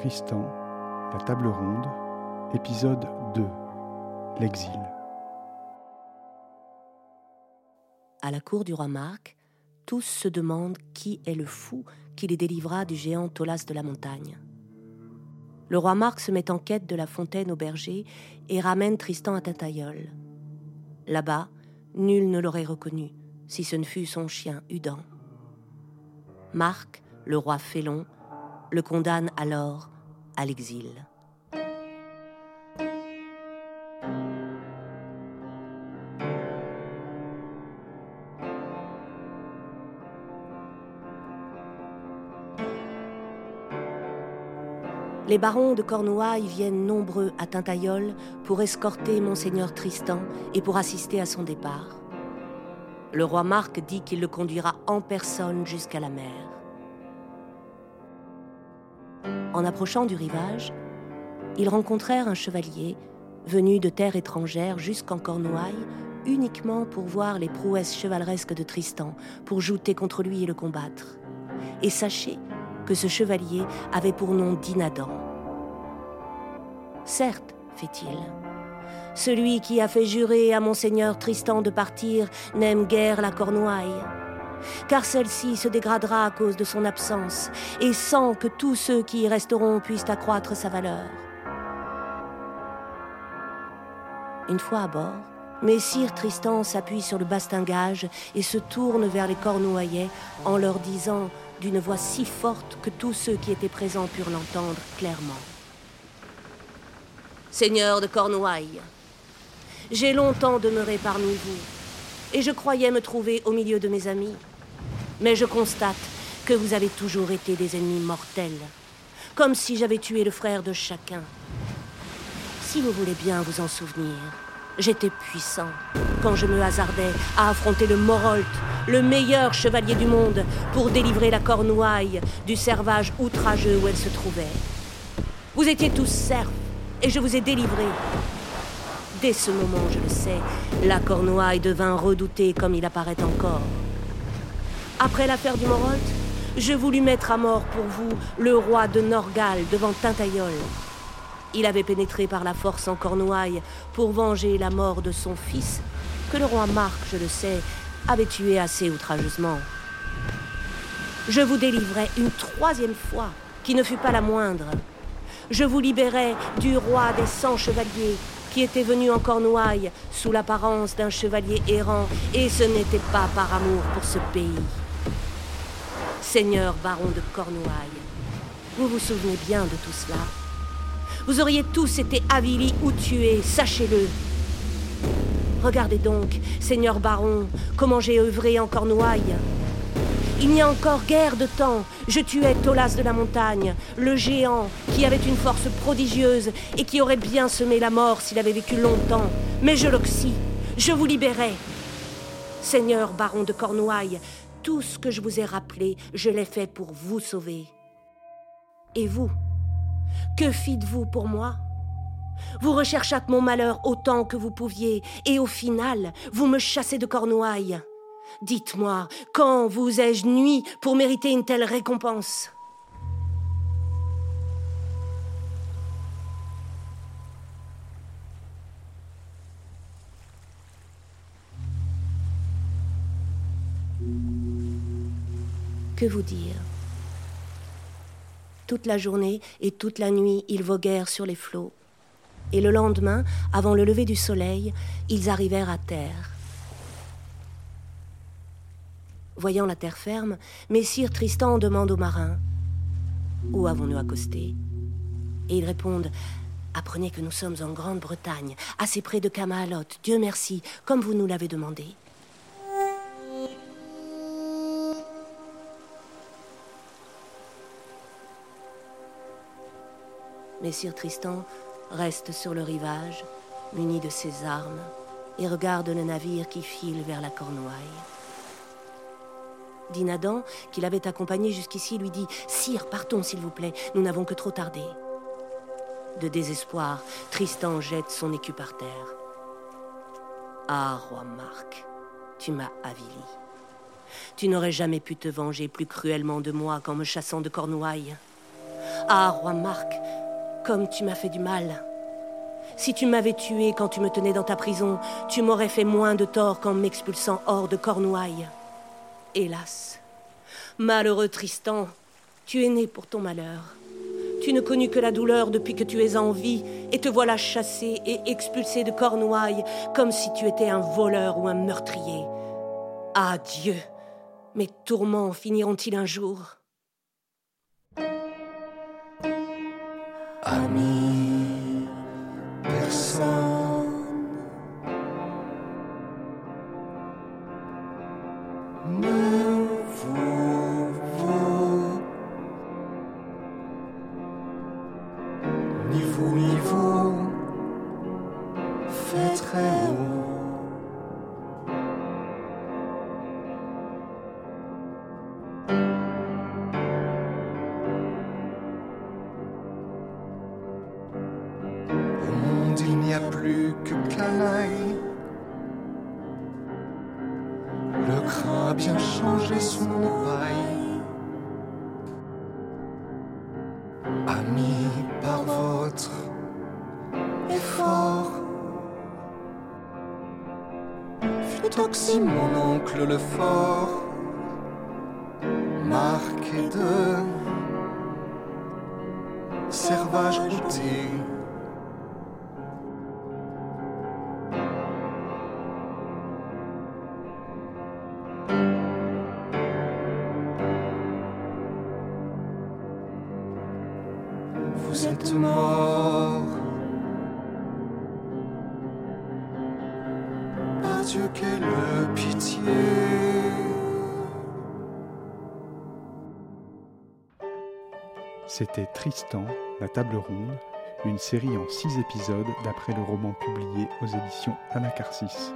Tristan, La table ronde, épisode 2 L'exil. À la cour du roi Marc, tous se demandent qui est le fou qui les délivra du géant Tolas de la montagne. Le roi Marc se met en quête de la fontaine au berger et ramène Tristan à Tataïol. Là-bas, nul ne l'aurait reconnu, si ce ne fut son chien Udan. Marc, le roi félon, le condamne alors à l'exil. Les barons de Cornouailles viennent nombreux à Tintayol pour escorter monseigneur Tristan et pour assister à son départ. Le roi Marc dit qu'il le conduira en personne jusqu'à la mer. En approchant du rivage, ils rencontrèrent un chevalier venu de terre étrangère jusqu'en Cornouailles uniquement pour voir les prouesses chevaleresques de Tristan, pour jouter contre lui et le combattre. Et sachez que ce chevalier avait pour nom Dinadan. Certes, fait-il, celui qui a fait jurer à monseigneur Tristan de partir n'aime guère la Cornouaille, car celle-ci se dégradera à cause de son absence, et sans que tous ceux qui y resteront puissent accroître sa valeur. Une fois à bord, Messire Tristan s'appuie sur le bastingage et se tourne vers les Cornouaillais en leur disant d'une voix si forte que tous ceux qui étaient présents purent l'entendre clairement. Seigneur de Cornouailles, j'ai longtemps demeuré parmi vous, et je croyais me trouver au milieu de mes amis. Mais je constate que vous avez toujours été des ennemis mortels, comme si j'avais tué le frère de chacun. Si vous voulez bien vous en souvenir, j'étais puissant quand je me hasardais à affronter le Morolt, le meilleur chevalier du monde, pour délivrer la Cornouaille du servage outrageux où elle se trouvait. Vous étiez tous serfs, et je vous ai délivrés. Dès ce moment, je le sais, la Cornouaille devint redoutée comme il apparaît encore. Après l'affaire du Morolt, je voulus mettre à mort pour vous le roi de Norgal devant Tintayol. Il avait pénétré par la force en Cornouailles pour venger la mort de son fils, que le roi Marc, je le sais, avait tué assez outrageusement. Je vous délivrai une troisième fois, qui ne fut pas la moindre. Je vous libérai du roi des cent chevaliers, qui était venu en Cornouailles sous l'apparence d'un chevalier errant, et ce n'était pas par amour pour ce pays. Seigneur baron de Cornouailles, vous vous souvenez bien de tout cela Vous auriez tous été avilis ou tués, sachez-le. Regardez donc, Seigneur baron, comment j'ai œuvré en Cornouailles. Il n'y a encore guère de temps, je tuais Tolas de la montagne, le géant, qui avait une force prodigieuse et qui aurait bien semé la mort s'il avait vécu longtemps. Mais je l'oxy, je vous libérais. Seigneur baron de Cornouailles, tout ce que je vous ai rappelé, je l'ai fait pour vous sauver. Et vous Que fîtes-vous pour moi? Vous recherchâtes mon malheur autant que vous pouviez, et au final, vous me chassez de Cornouailles. Dites-moi, quand vous ai-je nuit pour mériter une telle récompense? Que vous dire Toute la journée et toute la nuit, ils voguèrent sur les flots. Et le lendemain, avant le lever du soleil, ils arrivèrent à terre. Voyant la terre ferme, Messire Tristan demande aux marins Où avons-nous accosté? Et ils répondent Apprenez que nous sommes en Grande-Bretagne, assez près de Camalot, Dieu merci, comme vous nous l'avez demandé. Messire Tristan reste sur le rivage, muni de ses armes, et regarde le navire qui file vers la Cornouaille. Dinadan, qui l'avait accompagné jusqu'ici, lui dit Sire, partons, s'il vous plaît, nous n'avons que trop tardé. De désespoir, Tristan jette son écu par terre. Ah, roi Marc, tu m'as avili. Tu n'aurais jamais pu te venger plus cruellement de moi qu'en me chassant de Cornouailles. Ah, roi Marc, comme tu m'as fait du mal. Si tu m'avais tué quand tu me tenais dans ta prison, tu m'aurais fait moins de tort qu'en m'expulsant hors de Cornouailles. Hélas, malheureux Tristan, tu es né pour ton malheur. Tu ne connus que la douleur depuis que tu es en vie, et te voilà chassé et expulsé de Cornouailles comme si tu étais un voleur ou un meurtrier. Adieu. Mes tourments finiront-ils un jour? Ami, plus que canaille. Le crin a bien changé son paille. Ami par votre effort. Fut aussi mon oncle le fort. Marqué de servage routé. Pitié. C'était Tristan, la table ronde, une série en six épisodes d'après le roman publié aux éditions Anacarsis.